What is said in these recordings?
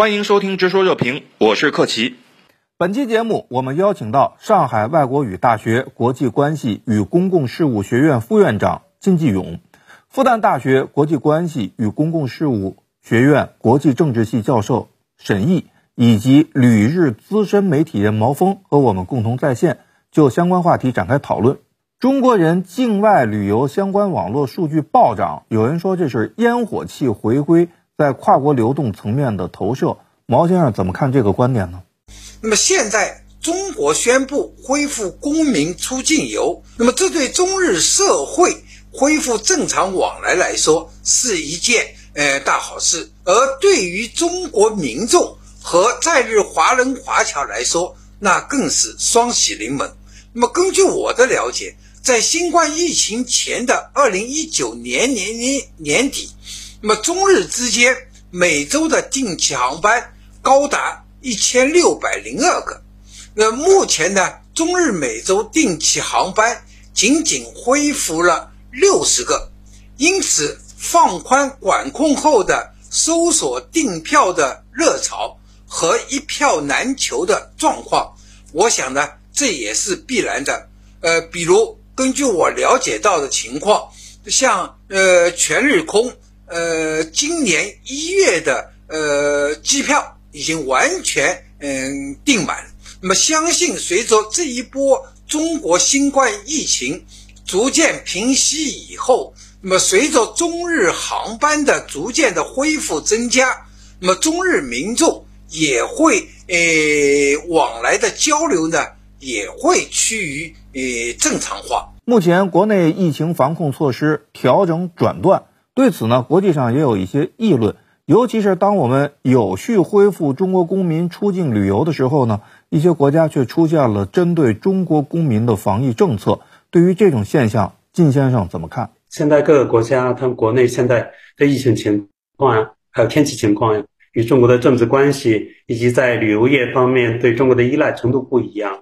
欢迎收听《直说热评》，我是克奇。本期节目，我们邀请到上海外国语大学国际关系与公共事务学院副院长金继勇，复旦大学国际关系与公共事务学院国际政治系教授沈毅，以及旅日资深媒体人毛峰和我们共同在线就相关话题展开讨论。中国人境外旅游相关网络数据暴涨，有人说这是烟火气回归。在跨国流动层面的投射，毛先生怎么看这个观点呢？那么现在中国宣布恢复公民出境游，那么这对中日社会恢复正常往来来说是一件呃大好事，而对于中国民众和在日华人华侨来说，那更是双喜临门。那么根据我的了解，在新冠疫情前的二零一九年年年年底。那么中日之间每周的定期航班高达一千六百零二个，那目前呢，中日每周定期航班仅仅恢复了六十个，因此放宽管控后的搜索订票的热潮和一票难求的状况，我想呢，这也是必然的。呃，比如根据我了解到的情况，像呃全日空。呃，今年一月的呃机票已经完全嗯订满。那么，相信随着这一波中国新冠疫情逐渐平息以后，那么随着中日航班的逐渐的恢复增加，那么中日民众也会呃往来的交流呢也会趋于呃正常化。目前国内疫情防控措施调整转段。对此呢，国际上也有一些议论，尤其是当我们有序恢复中国公民出境旅游的时候呢，一些国家却出现了针对中国公民的防疫政策。对于这种现象，靳先生怎么看？现在各个国家，他们国内现在的疫情情况呀，还有天气情况呀，与中国的政治关系以及在旅游业方面对中国的依赖程度不一样，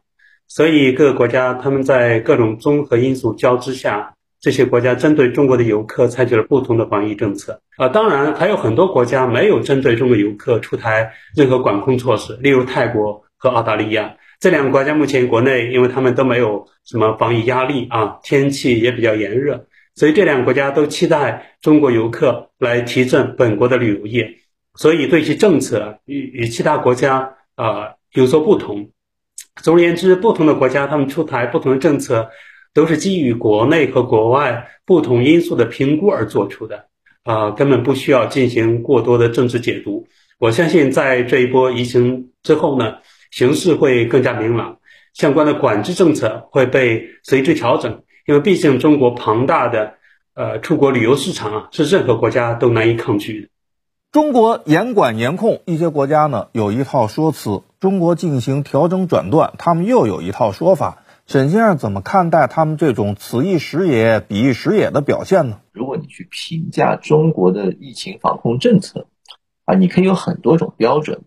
所以各个国家他们在各种综合因素交织下。这些国家针对中国的游客采取了不同的防疫政策啊，当然还有很多国家没有针对中国游客出台任何管控措施，例如泰国和澳大利亚这两个国家目前国内，因为他们都没有什么防疫压力啊，天气也比较炎热，所以这两个国家都期待中国游客来提振本国的旅游业，所以对其政策与与其他国家啊有所不同。总而言之，不同的国家他们出台不同的政策。都是基于国内和国外不同因素的评估而做出的，啊，根本不需要进行过多的政治解读。我相信在这一波疫情之后呢，形势会更加明朗，相关的管制政策会被随之调整。因为毕竟中国庞大的呃出国旅游市场啊，是任何国家都难以抗拒的。中国严管严控，一些国家呢有一套说辞；中国进行调整转段，他们又有一套说法。沈先生怎么看待他们这种此一时也彼一时也的表现呢？如果你去评价中国的疫情防控政策，啊，你可以有很多种标准。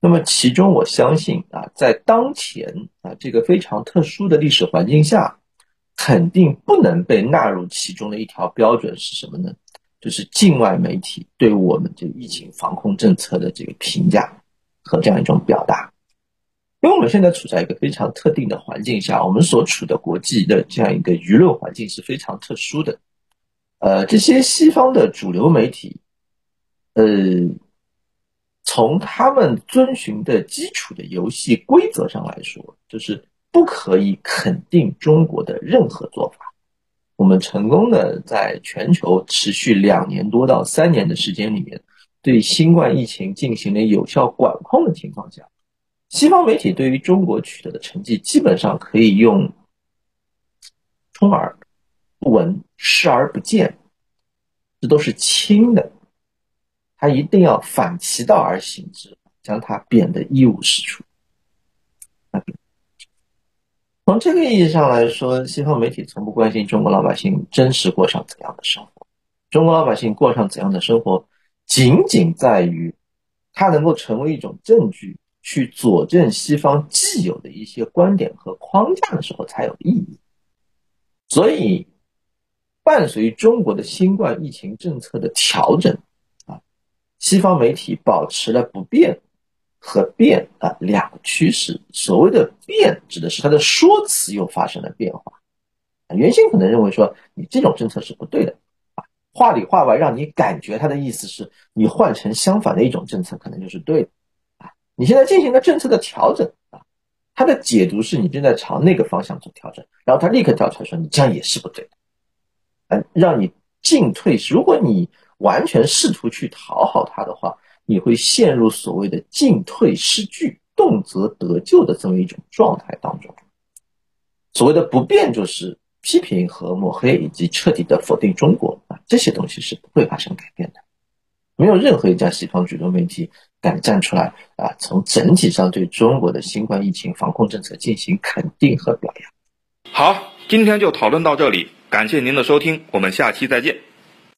那么其中，我相信啊，在当前啊这个非常特殊的历史环境下，肯定不能被纳入其中的一条标准是什么呢？就是境外媒体对我们这个疫情防控政策的这个评价和这样一种表达。因为我们现在处在一个非常特定的环境下，我们所处的国际的这样一个舆论环境是非常特殊的。呃，这些西方的主流媒体，呃，从他们遵循的基础的游戏规则上来说，就是不可以肯定中国的任何做法。我们成功的在全球持续两年多到三年的时间里面，对新冠疫情进行了有效管控的情况下。西方媒体对于中国取得的成绩，基本上可以用“充耳不闻，视而不见”，这都是轻的。他一定要反其道而行之，将它贬得一无是处。从这个意义上来说，西方媒体从不关心中国老百姓真实过上怎样的生活。中国老百姓过上怎样的生活，仅仅在于它能够成为一种证据。去佐证西方既有的一些观点和框架的时候才有意义。所以，伴随中国的新冠疫情政策的调整，啊，西方媒体保持了不变和变啊两个趋势。所谓的变，指的是它的说辞又发生了变化。原先可能认为说你这种政策是不对的啊，话里话外让你感觉他的意思是你换成相反的一种政策可能就是对的。你现在进行了政策的调整啊，他的解读是你正在朝那个方向做调整，然后他立刻跳出来说你这样也是不对的，嗯，让你进退。如果你完全试图去讨好他的话，你会陷入所谓的进退失据、动则得咎的这么一种状态当中。所谓的不变就是。批评和抹黑，以及彻底的否定中国啊，这些东西是不会发生改变的。没有任何一家西方主流媒体敢站出来啊，从整体上对中国的新冠疫情防控政策进行肯定和表扬。好，今天就讨论到这里，感谢您的收听，我们下期再见。